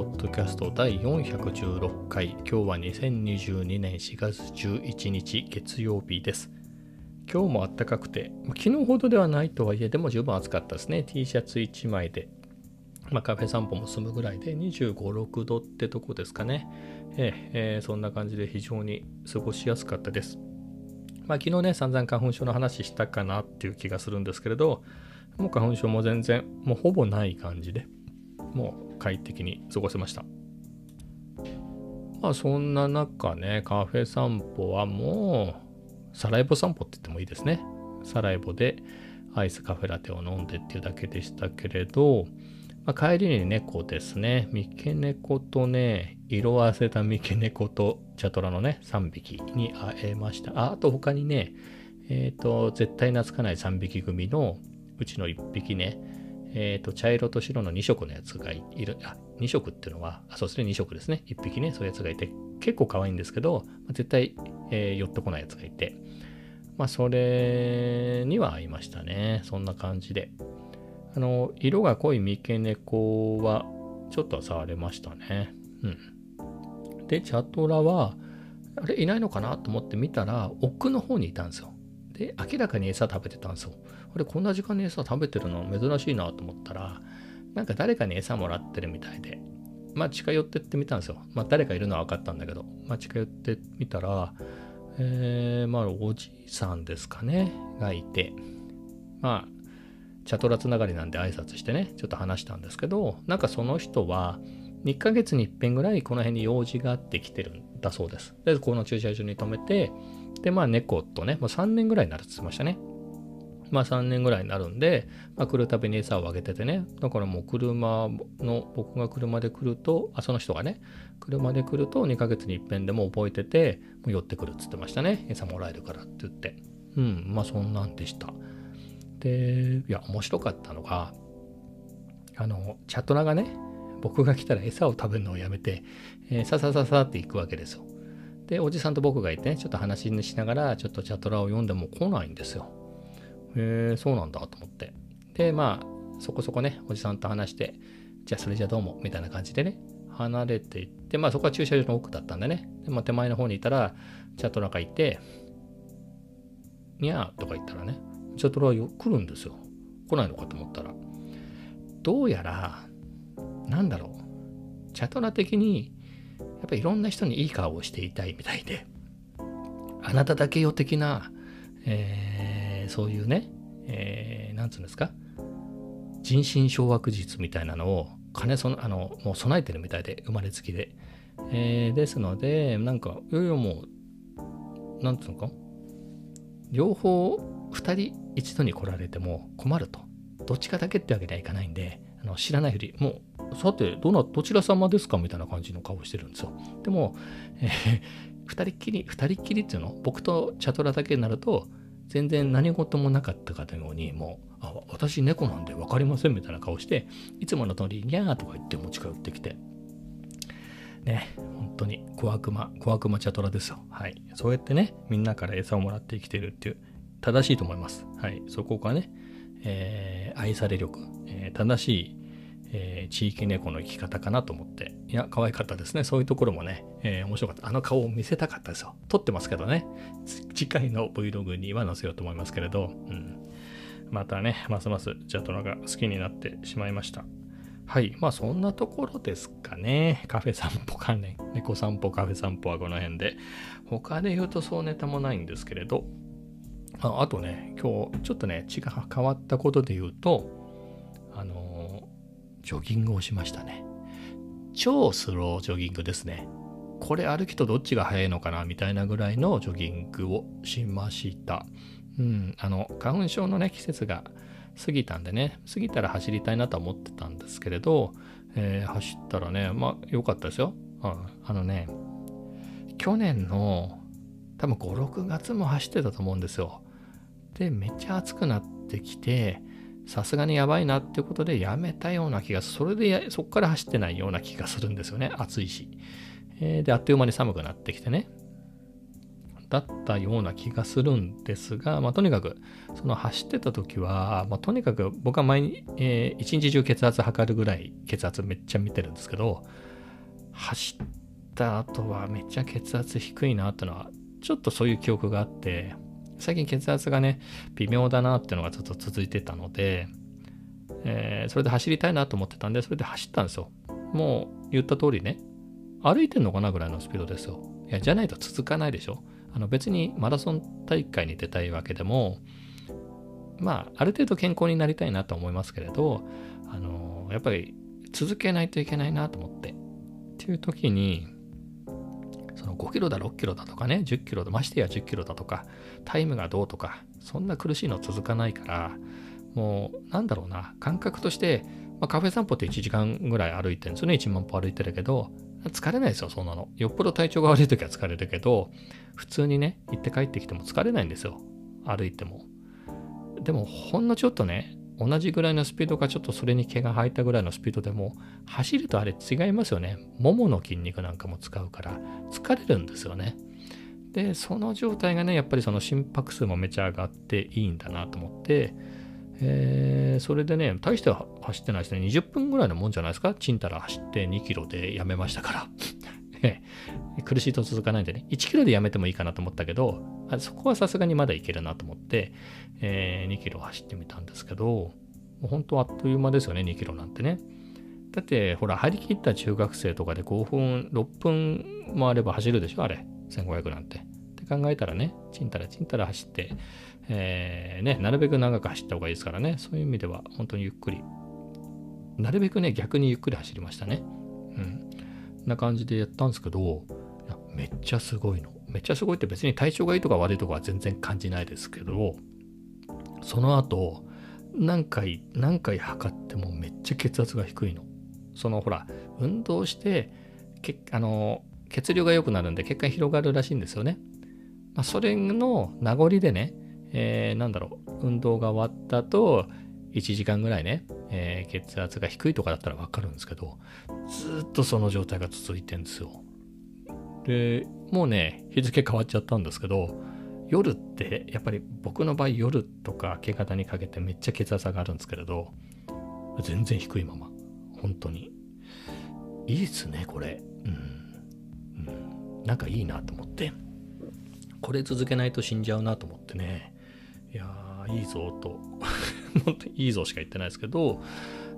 ポッドキャスト第416回。今日は2022年4月11日月曜日です。今日も暖かくて、昨日ほどではないとはいえでも十分暑かったですね。T シャツ1枚で、まあ、カフェ散歩も済むぐらいで25、6度ってとこですかね、え、えー、そんな感じで非常に過ごしやすかったです。まあ、昨日ね散々花粉症の話したかなっていう気がするんですけれどもう花粉症も全然もうほぼない感じでもう快適に過ごせました。まあそんな中ね、カフェ散歩はもう、サラエボ散歩って言ってもいいですね。サラエボでアイスカフェラテを飲んでっていうだけでしたけれど、まあ、帰りに猫ですね。三毛猫とね、色あせた三毛猫とチャトラのね、3匹に会えました。ああと他にね、えっ、ー、と、絶対懐かない3匹組のうちの1匹ね、えっ、ー、と、茶色と白の2色のやつがいる、あ、2色っていうのは、あ、そうですね、2色ですね。1匹ね、そういうやつがいて、結構可愛いんですけど、絶対、えー、寄ってこないやつがいて、まあ、それには合いましたね。そんな感じで。あの、色が濃い三毛猫は、ちょっと触れましたね。うん。で、チャトラは、あれ、いないのかなと思って見たら、奥の方にいたんですよ。で、明らかに餌食べてたんですよ。あれ、こんな時間に餌食べてるの珍しいなと思ったら、なんか誰かに餌もらってるみたいで、まあ近寄ってってみたんですよ。まあ誰かいるのは分かったんだけど、まあ近寄ってみたら、えー、まあおじいさんですかね、がいて、まあ、チャトラつながりなんで挨拶してね、ちょっと話したんですけど、なんかその人は、2ヶ月に一遍ぐらいこの辺に用事があってきてるんだそうです。で、この駐車場に止めて、で、まあ猫とね、もう3年ぐらいになるって言ってましたね。まあ3年ぐらいになるんで、まあ、来るたびに餌をあげててね、だからもう車の、僕が車で来ると、あ、その人がね、車で来ると2ヶ月に一遍でも覚えてて、もう寄ってくるっつってましたね。餌もらえるからって言って。うん、まあそんなんでした。で、いや、面白かったのが、あの、チャットラがね、僕が来たら餌を食べるのをやめて、えー、ささささって行くわけですよ。で、おじさんと僕がいてね、ちょっと話にしながら、ちょっとチャトラを読んでも来ないんですよ。へえ、そうなんだと思って。で、まあ、そこそこね、おじさんと話して、じゃあそれじゃどうも、みたいな感じでね、離れていって、まあそこは駐車場の奥だったんでね、でまあ、手前の方にいたら、チャトラがいて、にゃーとか言ったらね、チャットラは来るんですよ。来ないのかと思ったら。どうやら、なんだろう、チャトラ的に、やっぱりいろんな人にいい顔をしていたいみたいで、あなただけよ的な、えーそういうね、えー、なんつうんですか、人心掌握術みたいなのを金そあのもう備えてるみたいで生まれつきで、えー、ですのでなんかいよいよもうなんつうのか？両方2人一度に来られても困ると。どっちかだけってわけにはいかないんであの知らないふり。もうさてどなどちら様ですかみたいな感じの顔してるんですよ。でも、えー、2人っきり2人っきりっていうの？僕とチャトラだけになると全然何事もなかったかのように、もう、あ、私猫なんで分かりませんみたいな顔して、いつもの通り、にゃーとか言って持ち帰ってきて、ね、本当に小悪魔、小悪魔チャトラですよ。はい。そうやってね、みんなから餌をもらって生きてるっていう、正しいと思います。はい。そこがね、えー、愛され力、えー、正しいえー、地域猫の生き方かなと思って、いや、可愛かったですね。そういうところもね、えー、面白かった。あの顔を見せたかったですよ。撮ってますけどね。次回の Vlog には載せようと思いますけれど、うん。またね、ますますジャトラが好きになってしまいました。はい。まあそんなところですかね。カフェ散歩関連。猫散歩、カフェ散歩はこの辺で。他で言うとそうネタもないんですけれど、ああとね、今日ちょっとね、血が変わったことで言うと、ジョギングをしましたね。超スロージョギングですね。これ歩きとどっちが速いのかなみたいなぐらいのジョギングをしました。うん、あの、花粉症のね、季節が過ぎたんでね、過ぎたら走りたいなと思ってたんですけれど、えー、走ったらね、まあ良かったですよ。うん、あのね、去年の多分5、6月も走ってたと思うんですよ。で、めっちゃ暑くなってきて、さすがにやばいなっていうことでやめたような気がそれでそこから走ってないような気がするんですよね。暑いし、えー、であっという間に寒くなってきてね。だったような気がするんですが、まあ、とにかくその走ってた時は、まあ、とにかく僕は毎日、えー、一日中血圧測るぐらい血圧めっちゃ見てるんですけど走った後はめっちゃ血圧低いなってのは、ちょっとそういう記憶があって、最近血圧がね、微妙だなっていうのがずっと続いてたので、えー、それで走りたいなと思ってたんで、それで走ったんですよ。もう言った通りね、歩いてんのかなぐらいのスピードですよ。いや、じゃないと続かないでしょ。あの別にマラソン大会に出たいわけでも、まあ、ある程度健康になりたいなと思いますけれど、あのやっぱり続けないといけないなと思って。っていう時に、5キロだ、6キロだとかね、10キロだ、ましてや10キロだとか、タイムがどうとか、そんな苦しいの続かないから、もう、なんだろうな、感覚として、まあ、カフェ散歩って1時間ぐらい歩いてるんですよね。1万歩歩いてるけど、疲れないですよ、そんなの。よっぽど体調が悪い時は疲れるけど、普通にね、行って帰ってきても疲れないんですよ。歩いても。でも、ほんのちょっとね、同じぐらいのスピードかちょっとそれに毛が生えたぐらいのスピードでも走るとあれ違いますよね。ももの筋肉なんかも使うから疲れるんですよね。で、その状態がね、やっぱりその心拍数もめちゃ上がっていいんだなと思って、えー、それでね、大しては走ってないですね。20分ぐらいのもんじゃないですか？ちんたら走って2キロでやめましたから。苦しいと続かないんでね、1キロでやめてもいいかなと思ったけど、あそこはさすがにまだいけるなと思って、えー、2キロ走ってみたんですけど、本当あっという間ですよね、2キロなんてね。だって、ほら、張り切った中学生とかで5分、6分もあれば走るでしょ、あれ。1500なんて。って考えたらね、ちんたらちんたら走って、えー、ね、なるべく長く走った方がいいですからね、そういう意味では本当にゆっくり。なるべくね、逆にゆっくり走りましたね。うん。な感じでやったんですけど、めっちゃすごいの。めっちゃすごいって別に体調がいいとか悪いとかは全然感じないですけど、その後、何回、何回測ってもめっちゃ血圧が低いの。そのほら、運動して、けあの血流が良くなるんで血管広がるらしいんですよね。まあ、それの名残でね、えー、なんだろう、運動が終わった後、1時間ぐらいね、えー、血圧が低いとかだったらわかるんですけど、ずっとその状態が続いてんですよ。で、もうね、日付変わっちゃったんですけど、夜ってやっぱり僕の場合夜とか明け方にかけてめっちゃ血圧上がるんですけれど、全然低いまま。本当に。いいっすね、これ。うん。うん、なんかいいなと思って。これ続けないと死んじゃうなと思ってね。いやー、いいぞと。本当にいいぞしか言ってないですけど、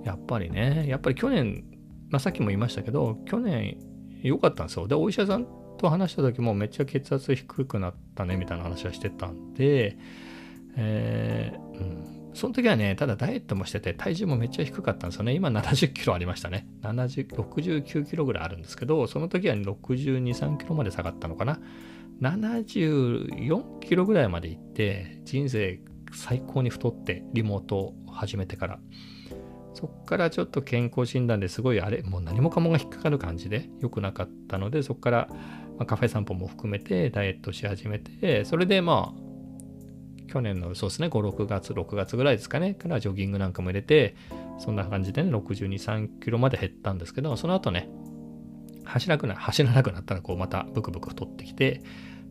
やっぱりね、やっぱり去年、まあ、さっきも言いましたけど、去年良かったんですよ。で、お医者さんと話した時もめっちゃ血圧低くなったねみたいな話はしてたんで、えー、うん。その時はね、ただダイエットもしてて、体重もめっちゃ低かったんですよね。今70キロありましたね。70 69キロぐらいあるんですけど、その時は62、3キロまで下がったのかな。74キロぐらいまで行って、人生最高に太って、リモートを始めてから。そっからちょっと健康診断ですごいあれ、もう何もかもが引っかかる感じで良くなかったので、そこから、まあ、カフェ散歩も含めてダイエットし始めて、それでまあ、去年のそうですね、5、6月、6月ぐらいですかね、からジョギングなんかも入れて、そんな感じでね、62、3キロまで減ったんですけど、その後ね、走らなくな走らなくなったら、こうまたブクブク太ってきて、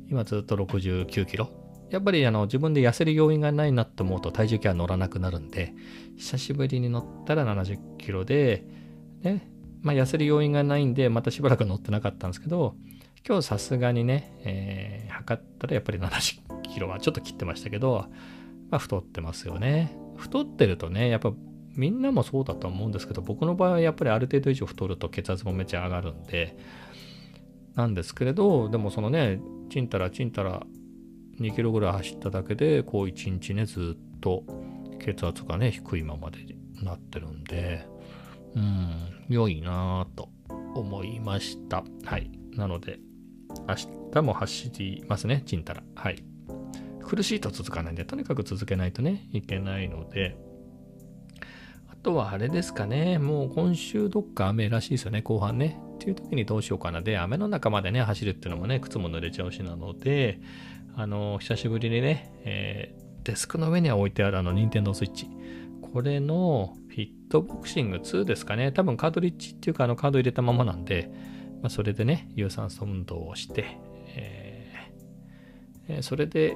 今ずっと69キロ。やっぱりあの自分で痩せる要因がないなと思うと体重計は乗らなくなるんで、久しぶりに乗ったら70キロで、ね、まあ痩せる要因がないんで、またしばらく乗ってなかったんですけど、今日さすがにね、えー、測ったらやっぱり70キロはちょっと切ってましたけど、まあ太ってますよね。太ってるとね、やっぱみんなもそうだと思うんですけど、僕の場合はやっぱりある程度以上太ると血圧もめちゃ上がるんで、なんですけれど、でもそのね、ちんたらちんたら2キロぐらい走っただけで、こう1日ね、ずっと血圧がね、低いままでなってるんで、うん、良いなぁと思いました。はい。なので、明日も走りますね、ちんたら。はい。苦しいと続かないんで、とにかく続けないとね、いけないので、あとはあれですかね、もう今週どっか雨らしいですよね、後半ね。っていう時にどうしようかな。で、雨の中までね、走るっていうのもね、靴も濡れちゃうしなので、あの、久しぶりにね、えー、デスクの上には置いてあるあの、ニンテンドースイッチ。これのフィットボクシング2ですかね。多分カードリッジっていうか、あの、カード入れたままなんで、まあ、それでね、有酸素運動をして、えー、それで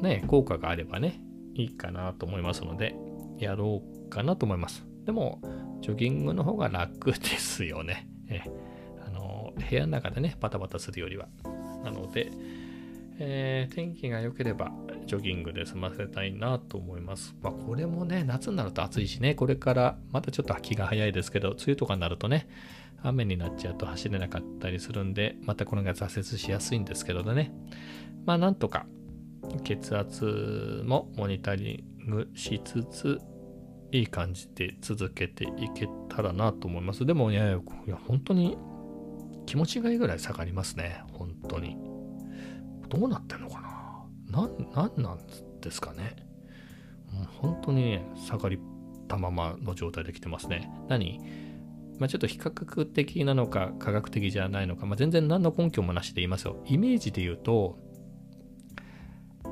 ね、効果があればね、いいかなと思いますので、やろうかなと思います。でも、ジョギングの方が楽ですよね。えー部屋の中でね、バタバタするよりは。なので、えー、天気が良ければジョギングで済ませたいなと思います。まあ、これもね、夏になると暑いしね、これからまたちょっと秋が早いですけど、梅雨とかになるとね、雨になっちゃうと走れなかったりするんで、またこれが挫折しやすいんですけどね。まあ、なんとか血圧もモニタリングしつつ、いい感じで続けていけたらなと思います。でもね、いや、本当に気持ちがいいぐらい下がりますね。本当に。どうなってんのかなな、なんなんですかね。もう本当にね、下がりたままの状態で来てますね。何？まあ、ちょっと比較的なのか科学的じゃないのか、まあ、全然何の根拠もなしで言いますよ。イメージで言うと、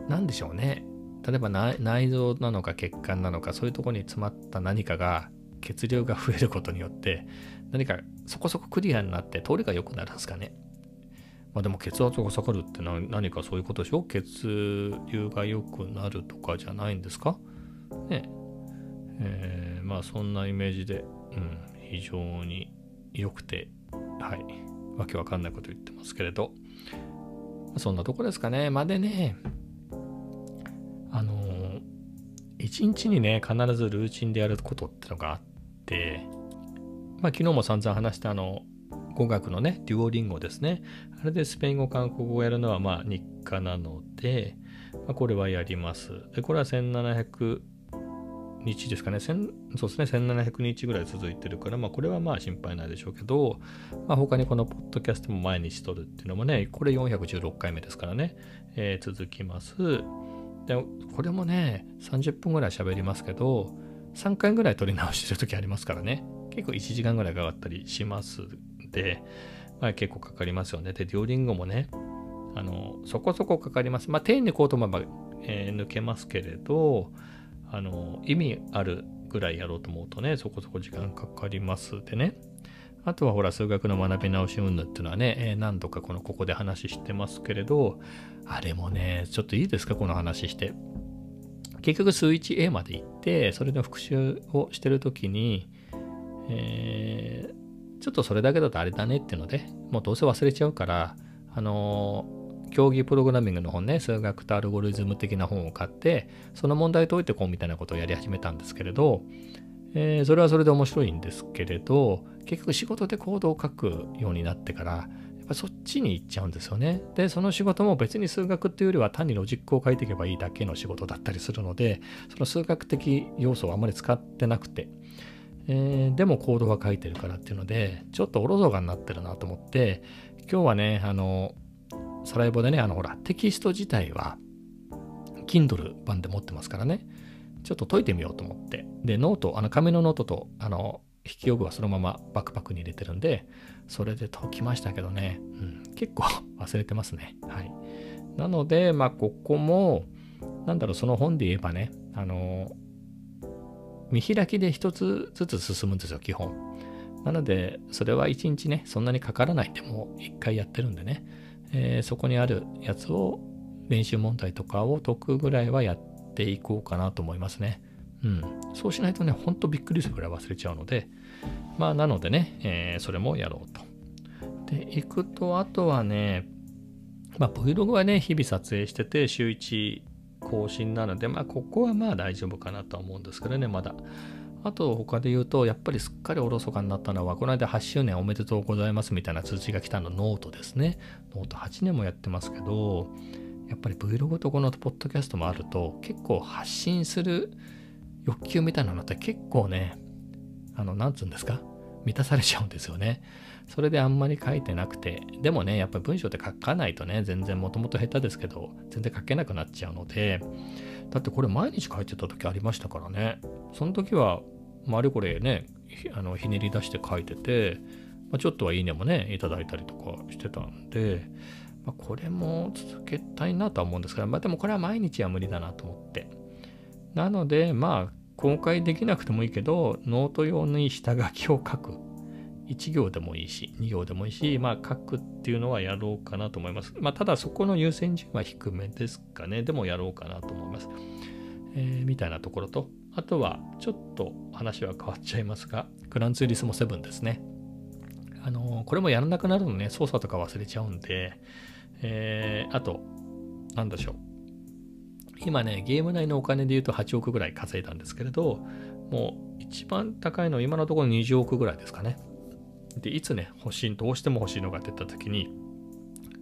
何でしょうね。例えば内臓なのか血管なのかそういうとこに詰まった何かが血流が増えることによって何かそこそこクリアになって通りが良くなるんですかね。まあでも血圧が下がるって何かそういうことでしょ？血流が良くなるとかじゃないんですか？ねえー、まあそんなイメージで、うん、非常に良くて、はい、わけわかんないこと言ってますけれど、そんなとこですかね。までね、あのー、一日にね、必ずルーチンでやることってのがあって、まあ昨日も散々話したあの、語学のね、デュオリンゴですね。あれでスペイン語、韓国語をやるのはまあ日課なので、まあ、これはやります。で、これは1700日ですかね。そうですね。1700日ぐらい続いてるから、まあこれはまあ心配ないでしょうけど、まあ他にこのポッドキャストも毎日撮るっていうのもね、これ416回目ですからね、えー、続きます。で、これもね、30分ぐらい喋りますけど、3回ぐらい撮り直してる時ありますからね。結構1時間ぐらいかかったりしますで、まあ、結構かかりますよね。で、デュオリンゴもね、あの、そこそこかかります。まあ、丁寧にこうと思えば、えー、抜けますけれど、あの、意味あるぐらいやろうと思うとね、そこそこ時間かかりますでね。あとはほら、数学の学び直し運動っていうのはね、え、何度かこの、ここで話してますけれど、あれもね、ちょっといいですか、この話して。結局、数 1A まで行って、それの復習をしてるときに、えー、ちょっとそれだけだとあれだねっていうので、もうどうせ忘れちゃうから、あのー、競技プログラミングの本ね、数学とアルゴリズム的な本を買って、その問題解いてこうみたいなことをやり始めたんですけれど、えー、それはそれで面白いんですけれど、結局仕事でコードを書くようになってから、やっぱそっちに行っちゃうんですよね。で、その仕事も別に数学っていうよりは単にロジックを書いていけばいいだけの仕事だったりするので、その数学的要素をあまり使ってなくて、えー、でもコードは書いてるからっていうので、ちょっとおろそかになってるなと思って、今日はね、あの、サライボでね、あの、ほら、テキスト自体は、Kindle 版で持ってますからね、ちょっと解いてみようと思って、で、ノート、あの、紙のノートと、あの、筆記用具はそのままバックパックに入れてるんで、それで解きましたけどね、うん、結構 忘れてますね。はい。なので、まあ、ここも、なんだろう、その本で言えばね、あの、見開きで一つずつ進むんですよ、基本。なので、それは一日ね、そんなにかからないでもう一回やってるんでね、えー、そこにあるやつを練習問題とかを解くぐらいはやっていこうかなと思いますね。うん。そうしないとね、ほんとびっくりするぐらい忘れちゃうので、まあ、なのでね、えー、それもやろうと。で、行くと、あとはね、まあ、Vlog はね、日々撮影してて、週1更新なので、まあ、ここはまあ大丈夫かなとは思うんですけどね、まだ。あと、他で言うと、やっぱりすっかりおろそかになったのは、この間8周年おめでとうございますみたいな通知が来たのノートですね。ノート8年もやってますけど、やっぱり Vlog とこのポッドキャストもあると、結構発信する欲求みたいなのって結構ね、あの、なんつうんですか？満たされちゃうんですよね。それであんまり書いてなくて、でもね、やっぱり文章って書かないとね、全然もともと下手ですけど、全然書けなくなっちゃうので、だってこれ毎日書いてた時ありましたからね。その時は、まあ、あれこれね、あのひねり出して書いてて、まあ、ちょっとはいいねもね、いただいたりとかしてたんで、まあ、これも続けたいなとは思うんですが、まあ、でもこれは毎日は無理だなと思って。なので、まあ、公開できなくてもいいけど、ノート用に下書きを書く。1行でもいいし、2行でもいいし、まあ書くっていうのはやろうかなと思います。まあただそこの優先順位は低めですかね。でもやろうかなと思います。えー、みたいなところと、あとはちょっと話は変わっちゃいますが、グランツーリスモ7ですね。あのこれもやらなくなるのね、操作とか忘れちゃうんで、えー、あと、なんでしょう。今ね、ゲーム内のお金で言うと8億ぐらい稼いだんですけれど、もう一番高いのは今のところ20億ぐらいですかね。で、いつね、欲しい、どうしても欲しいのが出た時に、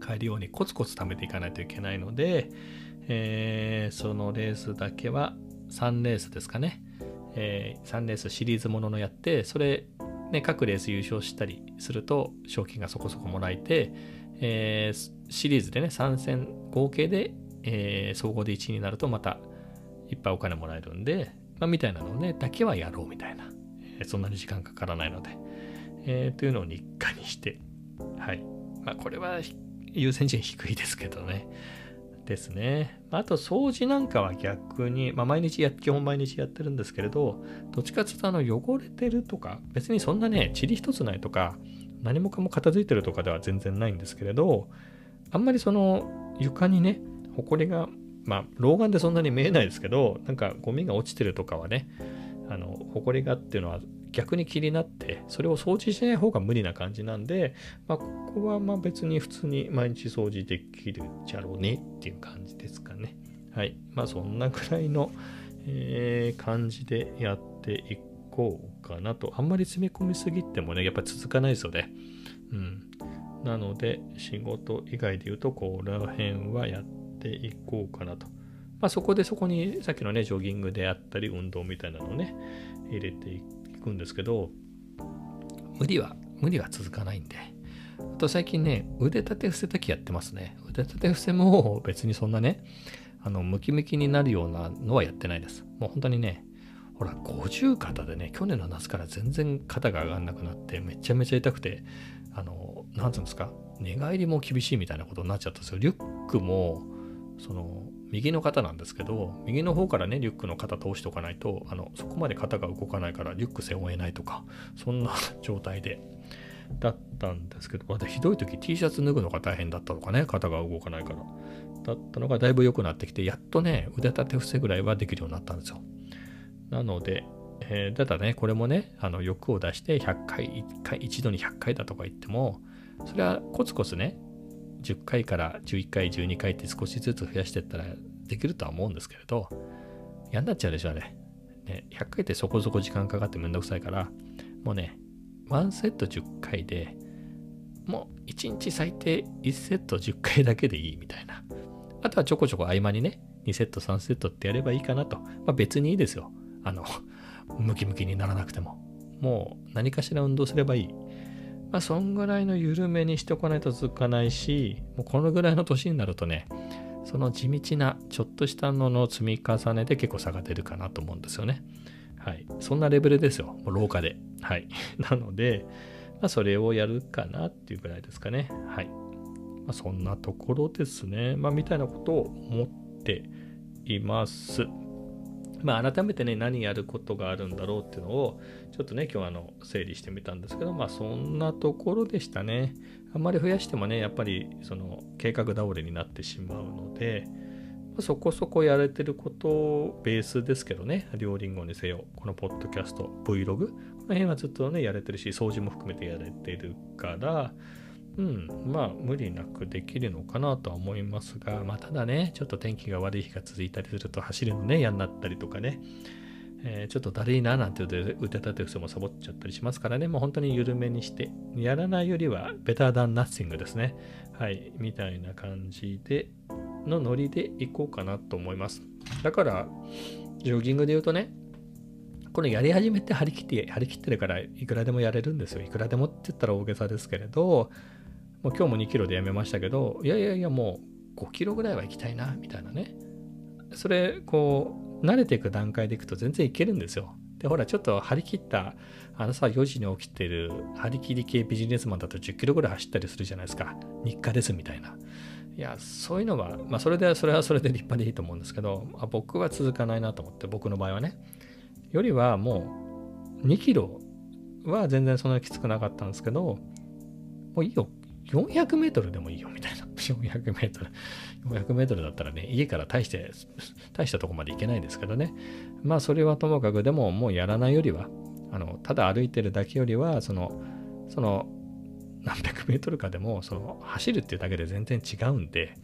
買えるようにコツコツ貯めていかないといけないので、えー、そのレースだけは3レースですかね。えー、3レースシリーズもののやって、それ、ね、各レース優勝したりすると賞金がそこそこもらえて、えー、シリーズでね、3戦合計で、えー、総合で1位になるとまたいっぱいお金もらえるんで、まあ、みたいなのね、だけはやろうみたいな。え、そんなに時間かからないので。え、というのを日課にして、はい。まあ、これは優先順位低いですけどね。ですね。あと、掃除なんかは逆に、まあ、毎日や、基本毎日やってるんですけれど、どっちかっていうと、あの、汚れてるとか、別にそんなね、塵一つないとか、何もかも片付いてるとかでは全然ないんですけれど、あんまりその、床にね、ほこりが、まあ、老眼でそんなに見えないですけど、なんかゴミが落ちてるとかはね、あの、ほこりがっていうのは逆に気になって、それを掃除しない方が無理な感じなんで、まあ、ここはまあ別に普通に毎日掃除できるじゃろうねっていう感じですかね。はい。まあそんなくらいの、えー、感じでやっていこうかなと。あんまり詰め込みすぎてもね、やっぱ続かないですよね。うん。なので、仕事以外で言うと、こら辺はやっていこうかなと。まあそこでそこにさっきのね、ジョギングであったり、運動みたいなのをね、入れていくくんですけど、無理は、無理は続かないんで。あと最近ね、腕立て伏せ時やってますね。腕立て伏せも別にそんなね、あの、ムキムキになるようなのはやってないです。もう本当にね、ほら、50肩でね、去年の夏から全然肩が上がんなくなって、めちゃめちゃ痛くて、あの、なんつうんですか、寝返りも厳しいみたいなことになっちゃったんですよ。リュックも、その、右の肩なんですけど、右の方からね、リュックの肩通しておかないと、あの、そこまで肩が動かないから、リュック背負えないとか、そんな状態で、だったんですけど、またひどい時 T シャツ脱ぐのが大変だったとかね、肩が動かないから。だったのがだいぶ良くなってきて、やっとね、腕立て伏せぐらいはできるようになったんですよ。なので、えー、ただね、これもね、あの欲を出して100回、1回、一度に100回だとか言っても、それはコツコツね、10回から11回、12回って少しずつ増やしていったらできるとは思うんですけれど、嫌になっちゃうでしょ、あれ。ね、100回ってそこそこ時間かかってめんどくさいから、もうね、1セット10回で、もう1日最低1セット10回だけでいいみたいな。あとはちょこちょこ合間にね、2セット3セットってやればいいかなと。まあ別にいいですよ。あの、ムキムキにならなくても。もう何かしら運動すればいい。まあ、そんぐらいの緩めにしておかないと続かないし、もうこのぐらいの年になるとね、その地道なちょっとしたのの積み重ねで結構差が出るかなと思うんですよね。はい。そんなレベルですよ。もう廊下で。はい。なので、まあ、それをやるかなっていうぐらいですかね。はい。まあ、そんなところですね。まあ、みたいなことを思っています。まあ、改めてね、何やることがあるんだろうっていうのを、ちょっとね、今日あの、整理してみたんですけど、まあ、そんなところでしたね。あんまり増やしてもね、やっぱり、その、計画倒れになってしまうので、まあ、そこそこやれてることをベースですけどね、両リンゴにせよ、このポッドキャスト、Vlog、この辺はずっとね、やれてるし、掃除も含めてやれてるから、うん、まあ無理なくできるのかなとは思いますが、まあただね、ちょっと天気が悪い日が続いたりすると走るのね、嫌になったりとかね、えー、ちょっとだるいななんて言うと腕立て伏せもサボっちゃったりしますからね、もう本当に緩めにして、やらないよりはベターダンナッシングですね。はい、みたいな感じで、のノリでいこうかなと思います。だから、ジョギングで言うとね、このやり始めて張り切って、張り切ってるからいくらでもやれるんですよ。いくらでもって言ったら大げさですけれど、もう今日も2キロでやめましたけど、いやいやいや、もう5キロぐらいは行きたいな、みたいなね。それ、こう、慣れていく段階でいくと全然いけるんですよ。で、ほら、ちょっと張り切った、あのさ、4時に起きてる張り切り系ビジネスマンだと10キロぐらい走ったりするじゃないですか。日課ですみたいな。いや、そういうのは、まあ、それでは、それはそれで立派でいいと思うんですけど、あ僕は続かないなと思って、僕の場合はね。よりはもう、2キロは全然そんなにきつくなかったんですけど、もういいよ。400メートルでもいいよみたいな。400メートル。400メートルだったらね、家から大して、大したとこまで行けないですけどね。まあ、それはともかく、でももうやらないよりは、あの、ただ歩いてるだけよりは、その、その、何百メートルかでもその走るっていうだけで全然違うんで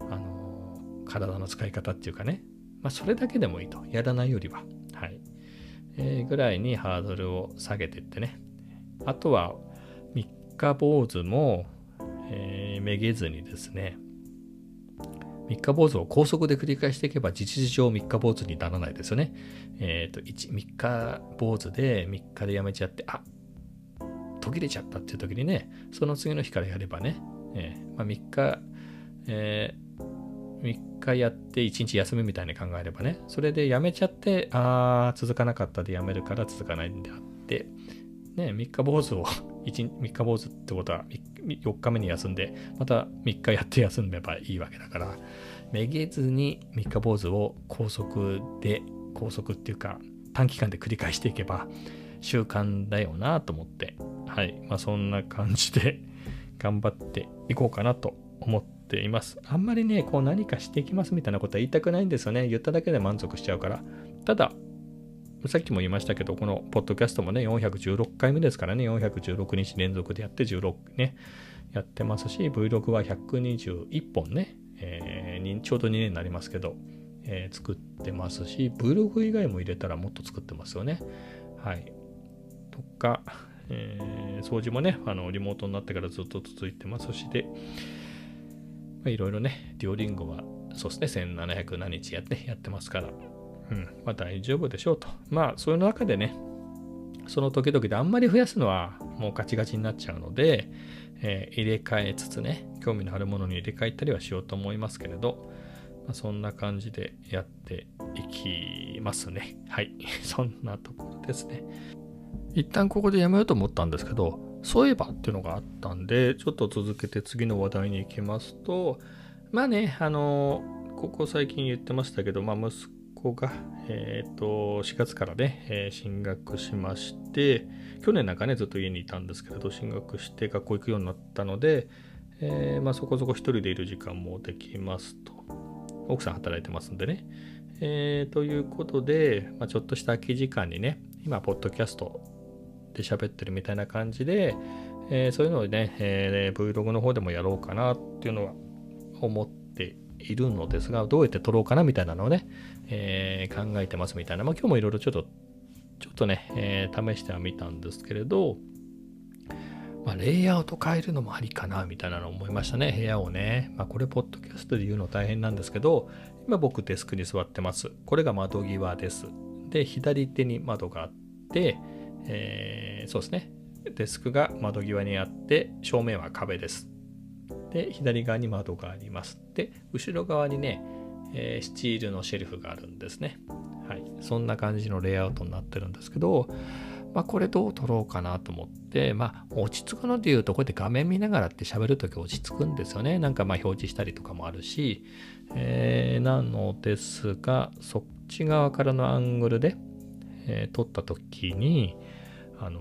あの体の使い方っていうかね、まあ、それだけでもいいとやらないよりははい、えー、ぐらいにハードルを下げていってねあとは三日坊主も、えー、めげずにですね三日坊主を高速で繰り返していけば事実上三日坊主にならないですよね。えっ、ー、と、1、3日坊主で3日でやめちゃって、あ途切れちゃったっていう時にね、その次の日からやればね、えーまあ、3日、えー、3日やって1日休みみたいに考えればね、それでやめちゃって、ああ、続かなかったでやめるから続かないんであって、ね、3日坊主を1、3日坊主ってことは3 4日目に休んで、また3日やって休めばいいわけだから、めげずに3日坊主を高速で、高速っていうか短期間で繰り返していけば習慣だよなと思って、はい。まあそんな感じで頑張っていこうかなと思っています。あんまりね、こう何かしていきますみたいなことは言いたくないんですよね。言っただけで満足しちゃうから。ただ、さっきも言いましたけど、このポッドキャストもね、416回目ですからね、416日連続でやって16ね、やってますし、Vlog は121本ね、えー、ちょうど2年になりますけど、えー、作ってますし、Vlog 以外も入れたらもっと作ってますよね。はい。とか、えー、掃除もね、あの、リモートになってからずっと続いてますしで、まいろいろね、デュオリンゴは、そうですね、1700何日やって、やってますから、うん、まあ大丈夫でしょうと。まあそういう中でね、その時々であんまり増やすのはもうガチガチになっちゃうので、えー、入れ替えつつね、興味のあるものに入れ替えたりはしようと思いますけれど、まあ、そんな感じでやっていきますね。はい。そんなところですね。一旦ここでやめようと思ったんですけど、そういえばっていうのがあったんで、ちょっと続けて次の話題に行きますと、まあね、あの、ここ最近言ってましたけど、まあ息子が、え、ー、と、4月からね、えー、進学しまして、去年なんかね、ずっと家にいたんですけれど、進学して学校行くようになったので、えー、まあ、そこそこ一人でいる時間もできますと。奥さん働いてますんでね。えー、ということで、まあ、ちょっとした空き時間にね、今、ポッドキャストで喋ってるみたいな感じで、え、そういうのをね、えー、Vlog の方でもやろうかなっていうのは思っているのですが、どうやって撮ろうかなみたいなのをね、えー、考えてますみたいな。まあ、今日もいろいろちょっと、ちょっとね、えー、試してはみたんですけれど、まあ、レイアウト変えるのもありかなみたいなのを思いましたね、部屋をね。まあ、これ、ポッドキャストで言うの大変なんですけど、今僕デスクに座ってます。これが窓際です。で、左手に窓があって、えー、そうですね。デスクが窓際にあって、正面は壁です。で、左側に窓があります。で、後ろ側にね、えー、スチールのシェルフがあるんですね。はい。そんな感じのレイアウトになってるんですけど、まあ、これどう撮ろうかなと思って、まあ、落ち着くので言うと、こうやって画面見ながらって喋るとき落ち着くんですよね。なんかまあ表示したりとかもあるし、えー、なのですが、そっち側からのアングルで、えー、撮ったときに、あの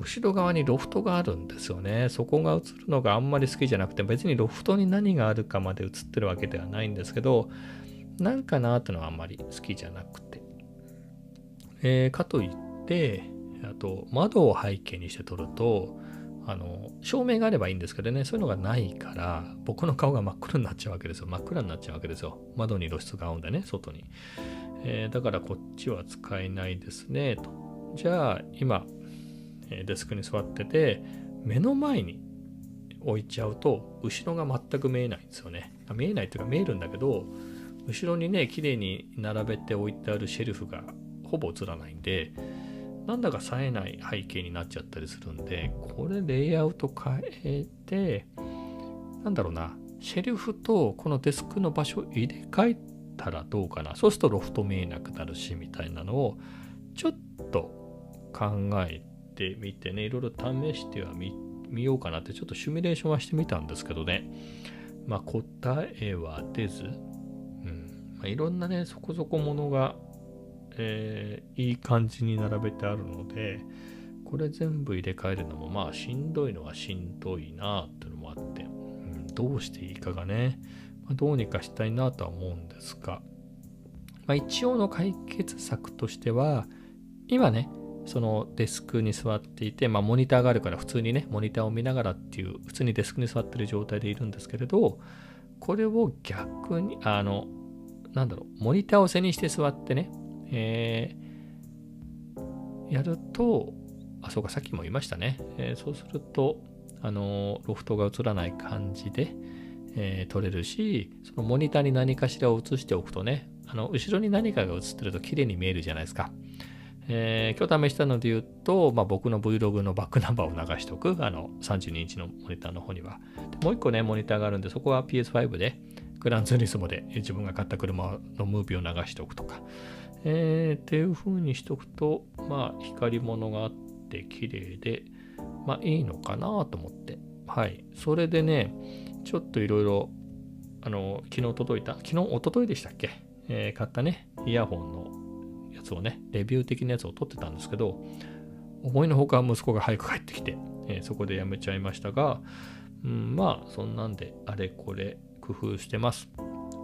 後ろ側にロフトがあるんですよね。そこが映るのがあんまり好きじゃなくて、別にロフトに何があるかまで映ってるわけではないんですけど、なんかなーってのはあんまり好きじゃなくて。えー、かといって、あと窓を背景にして撮ると、あの、照明があればいいんですけどね、そういうのがないから、僕の顔が真っ黒になっちゃうわけですよ。真っ暗になっちゃうわけですよ。窓に露出が合うんでね、外に。えー、だからこっちは使えないですね、と。じゃあ、今、デスクに座ってて、目の前に置いちゃうと、後ろが全く見えないんですよね。見えないっていうか見えるんだけど、後ろにね、綺麗に並べて置いてあるシェルフがほぼ映らないんで、なんだか冴えない背景になっちゃったりするんで、これレイアウト変えて、なんだろうな、シェルフとこのデスクの場所入れ替えたらどうかな。そうするとロフト見えなくなるし、みたいなのを、ちょっと考えてみてね、いろいろ試してはみみようかなってちょっとシミュレーションはしてみたんですけどね、まあ答えは出ず、うん。まあ、いろんなね、そこそこものが、えー、いい感じに並べてあるので、これ全部入れ替えるのもまあしんどいのはしんどいなっていうのもあって、うん、どうしていいかがね、まあ、どうにかしたいなとは思うんですが、まあ、一応の解決策としては、今ね、そのデスクに座っていて、まあ、モニターがあるから普通にね、モニターを見ながらっていう、普通にデスクに座ってる状態でいるんですけれど、これを逆に、あの、なんだろう、モニターを背にして座ってね、えー、やると、あ、そうか、さっきも言いましたね。えー、そうすると、あの、ロフトが映らない感じで、えー、撮れるし、そのモニターに何かしらを映しておくとね、あの、後ろに何かが映ってると綺麗に見えるじゃないですか。えー、今日試したので言うと、まあ、僕の Vlog のバックナンバーを流しておく、あの、32インチのモニターの方には。もう一個ね、モニターがあるんで、そこは PS5 で、グランツーリスモで自分が買った車のムービーを流しておくとか。えー、っていう風にしておくと、まあ、光り物があって綺麗で、まあ、いいのかなと思って。はい。それでね、ちょっといろいろ、あの、昨日届いた、昨日、一昨日でしたっけ？えー、買ったね、イヤホンのつをね、レビュー的なやつを撮ってたんですけど、思いのほか息子が早く帰ってきて、えー、そこでやめちゃいましたが、うん、まあ、そんなんであれこれ工夫してます。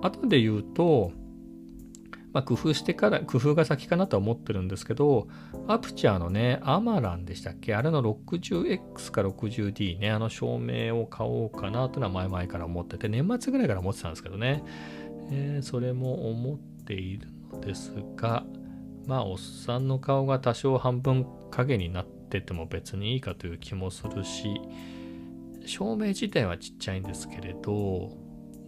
後で言うと、まあ、工夫してから、工夫が先かなとは思ってるんですけど、アプチャーのね、アマランでしたっけ？あれの 60X か 60D ね、あの照明を買おうかなというのは前々から思ってて、年末ぐらいから思ってたんですけどね。えー、それも思っているのですが、まあ、おっさんの顔が多少半分影になってても別にいいかという気もするし、照明自体はちっちゃいんですけれど、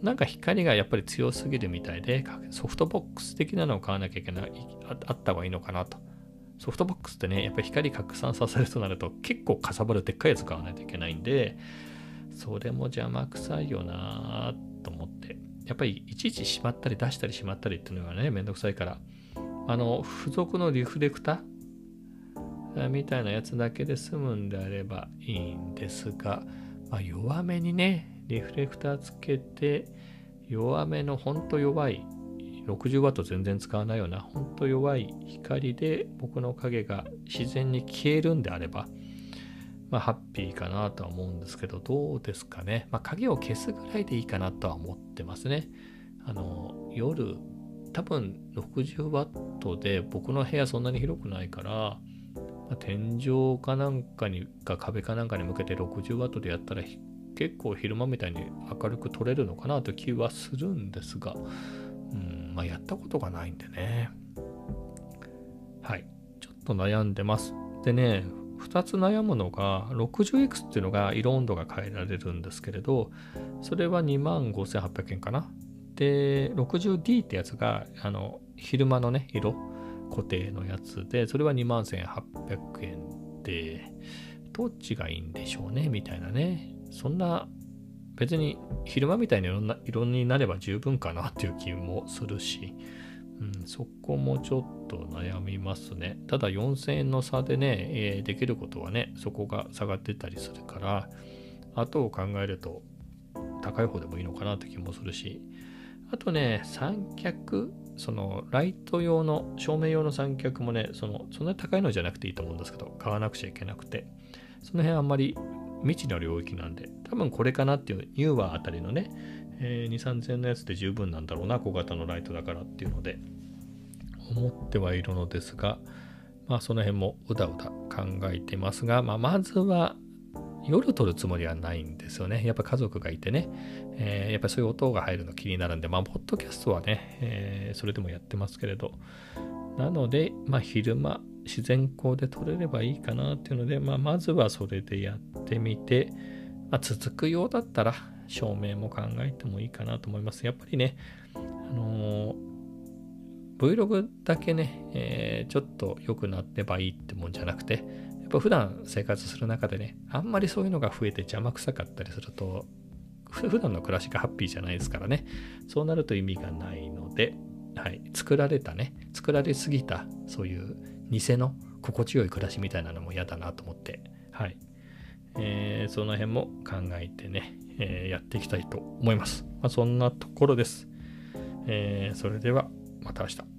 なんか光がやっぱり強すぎるみたいで、ソフトボックス的なのを買わなきゃいけない、あった方がいいのかなと。ソフトボックスってね、やっぱり光拡散させるとなると結構かさばるでっかいやつ買わないといけないんで、それも邪魔くさいよなと思って、やっぱりいちいちしまったり出したりしまったりっていうのがね、めんどくさいから、あの、付属のリフレクター？みたいなやつだけで済むんであればいいんですが、まあ、弱めにね、リフレクターつけて、弱めのほんと弱い、60W 全然使わないような、ほんと弱い光で僕の影が自然に消えるんであれば、まあ、ハッピーかなとは思うんですけど、どうですかね。まあ、影を消すぐらいでいいかなとは思ってますね。あの、夜、多分 60W で僕の部屋そんなに広くないから、まあ、天井かなんかにか壁かなんかに向けて 60W でやったら結構昼間みたいに明るく撮れるのかなという気はするんですが、うん、まあやったことがないんでね。はい。ちょっと悩んでます。でね、2つ悩むのが 60X っていうのが色温度が変えられるんですけれどそれは25,800円かなで 60D ってやつがあの昼間のね色固定のやつでそれは2万1800円でどっちがいいんでしょうねみたいなね。そんな別に昼間みたいにいろんな色になれば十分かなっていう気もするし。うん、そこもちょっと悩みますね。ただ4000円の差でね、えー、できることはね、そこが下がってたりするから、後を考えると高い方でもいいのかなって気もするし、あとね、三脚、そのライト用の、照明用の三脚もね、そのそんなに高いのじゃなくていいと思うんですけど、買わなくちゃいけなくて、その辺あんまり未知の領域なんで、多分これかなっていう、ニューワーあたりのね、えー、2、3000円のやつで十分なんだろうな、小型のライトだからっていうので、思ってはいるのですが、まあその辺もうだうだ考えてますが、まあまずは夜撮るつもりはないんですよね。やっぱ家族がいてね、えー、やっぱそういう音が入るの気になるんで、まあ、ポッドキャストはね、えー、それでもやってますけれど、なので、まあ、昼間、自然光で撮れればいいかなっていうので、まあ、まずはそれでやってみて、まあ、続くようだったら、照明も考えてもいいかなと思います。やっぱりね、あのー、Vlog だけね、えー、ちょっと良くなってばいいってもんじゃなくて、やっぱ普段生活する中でね、あんまりそういうのが増えて邪魔くさかったりすると、普段の暮らしがハッピーじゃないですからね、そうなると意味がないので、はい、作られたね、作られすぎた、そういう偽の心地よい暮らしみたいなのも嫌だなと思って、はい、えー、その辺も考えてね、えー、やっていきたいと思います。まあ、そんなところです。えー、それではまた明日。